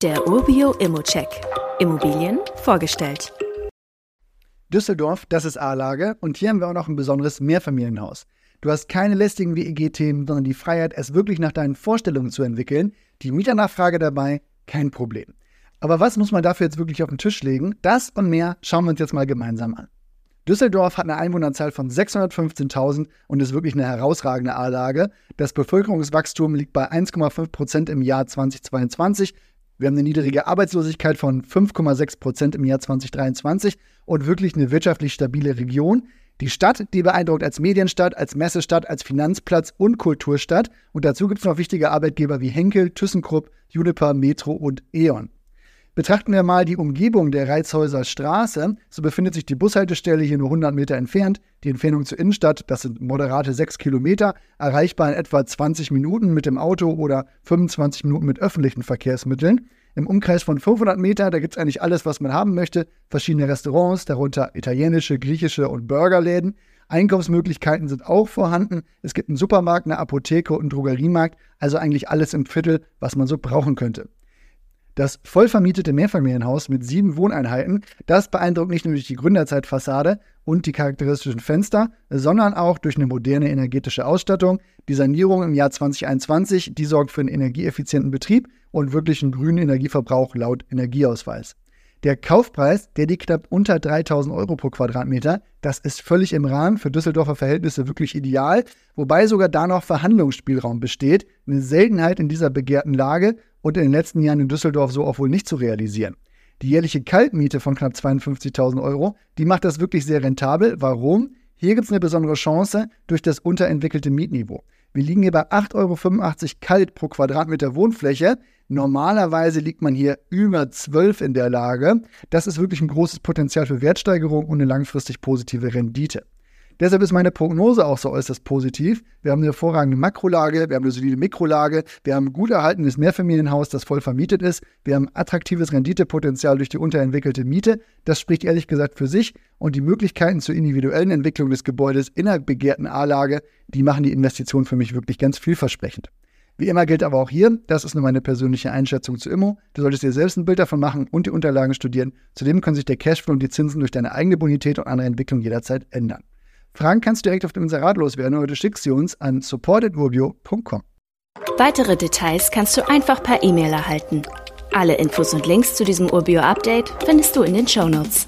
Der Urbio Immocheck. Immobilien vorgestellt. Düsseldorf, das ist A-Lage und hier haben wir auch noch ein besonderes Mehrfamilienhaus. Du hast keine lästigen WEG-Themen, sondern die Freiheit, es wirklich nach deinen Vorstellungen zu entwickeln. Die Mieternachfrage dabei, kein Problem. Aber was muss man dafür jetzt wirklich auf den Tisch legen? Das und mehr schauen wir uns jetzt mal gemeinsam an. Düsseldorf hat eine Einwohnerzahl von 615.000 und ist wirklich eine herausragende A-Lage. Das Bevölkerungswachstum liegt bei 1,5 Prozent im Jahr 2022. Wir haben eine niedrige Arbeitslosigkeit von 5,6 Prozent im Jahr 2023 und wirklich eine wirtschaftlich stabile Region. Die Stadt, die beeindruckt als Medienstadt, als Messestadt, als Finanzplatz und Kulturstadt. Und dazu gibt es noch wichtige Arbeitgeber wie Henkel, ThyssenKrupp, Juniper, Metro und E.ON. Betrachten wir mal die Umgebung der Reizhäuser Straße. So befindet sich die Bushaltestelle hier nur 100 Meter entfernt. Die Entfernung zur Innenstadt, das sind moderate 6 Kilometer, erreichbar in etwa 20 Minuten mit dem Auto oder 25 Minuten mit öffentlichen Verkehrsmitteln. Im Umkreis von 500 Meter, da gibt es eigentlich alles, was man haben möchte. Verschiedene Restaurants, darunter italienische, griechische und Burgerläden. Einkaufsmöglichkeiten sind auch vorhanden. Es gibt einen Supermarkt, eine Apotheke und einen Drogeriemarkt. Also eigentlich alles im Viertel, was man so brauchen könnte. Das voll vermietete Mehrfamilienhaus mit sieben Wohneinheiten, das beeindruckt nicht nur durch die Gründerzeitfassade und die charakteristischen Fenster, sondern auch durch eine moderne energetische Ausstattung. Die Sanierung im Jahr 2021, die sorgt für einen energieeffizienten Betrieb und wirklichen grünen Energieverbrauch laut Energieausweis. Der Kaufpreis, der liegt knapp unter 3000 Euro pro Quadratmeter. Das ist völlig im Rahmen, für Düsseldorfer Verhältnisse wirklich ideal, wobei sogar da noch Verhandlungsspielraum besteht. Eine Seltenheit in dieser begehrten Lage und in den letzten Jahren in Düsseldorf so auch wohl nicht zu realisieren. Die jährliche Kaltmiete von knapp 52.000 Euro, die macht das wirklich sehr rentabel. Warum? Hier gibt es eine besondere Chance durch das unterentwickelte Mietniveau. Wir liegen hier bei 8,85 Euro kalt pro Quadratmeter Wohnfläche. Normalerweise liegt man hier über 12 in der Lage. Das ist wirklich ein großes Potenzial für Wertsteigerung und eine langfristig positive Rendite. Deshalb ist meine Prognose auch so äußerst positiv. Wir haben eine hervorragende Makrolage, wir haben eine solide Mikrolage, wir haben ein gut erhaltenes Mehrfamilienhaus, das voll vermietet ist, wir haben attraktives Renditepotenzial durch die unterentwickelte Miete. Das spricht ehrlich gesagt für sich und die Möglichkeiten zur individuellen Entwicklung des Gebäudes in einer begehrten A-Lage, die machen die Investition für mich wirklich ganz vielversprechend. Wie immer gilt aber auch hier, das ist nur meine persönliche Einschätzung zu Immo. Du solltest dir selbst ein Bild davon machen und die Unterlagen studieren. Zudem können sich der Cashflow und die Zinsen durch deine eigene Bonität und andere Entwicklung jederzeit ändern. Fragen kannst du direkt auf dem Inserat loswerden oder du schickst sie uns an supportedurbio.com. Weitere Details kannst du einfach per E-Mail erhalten. Alle Infos und Links zu diesem Urbio-Update findest du in den Show Notes.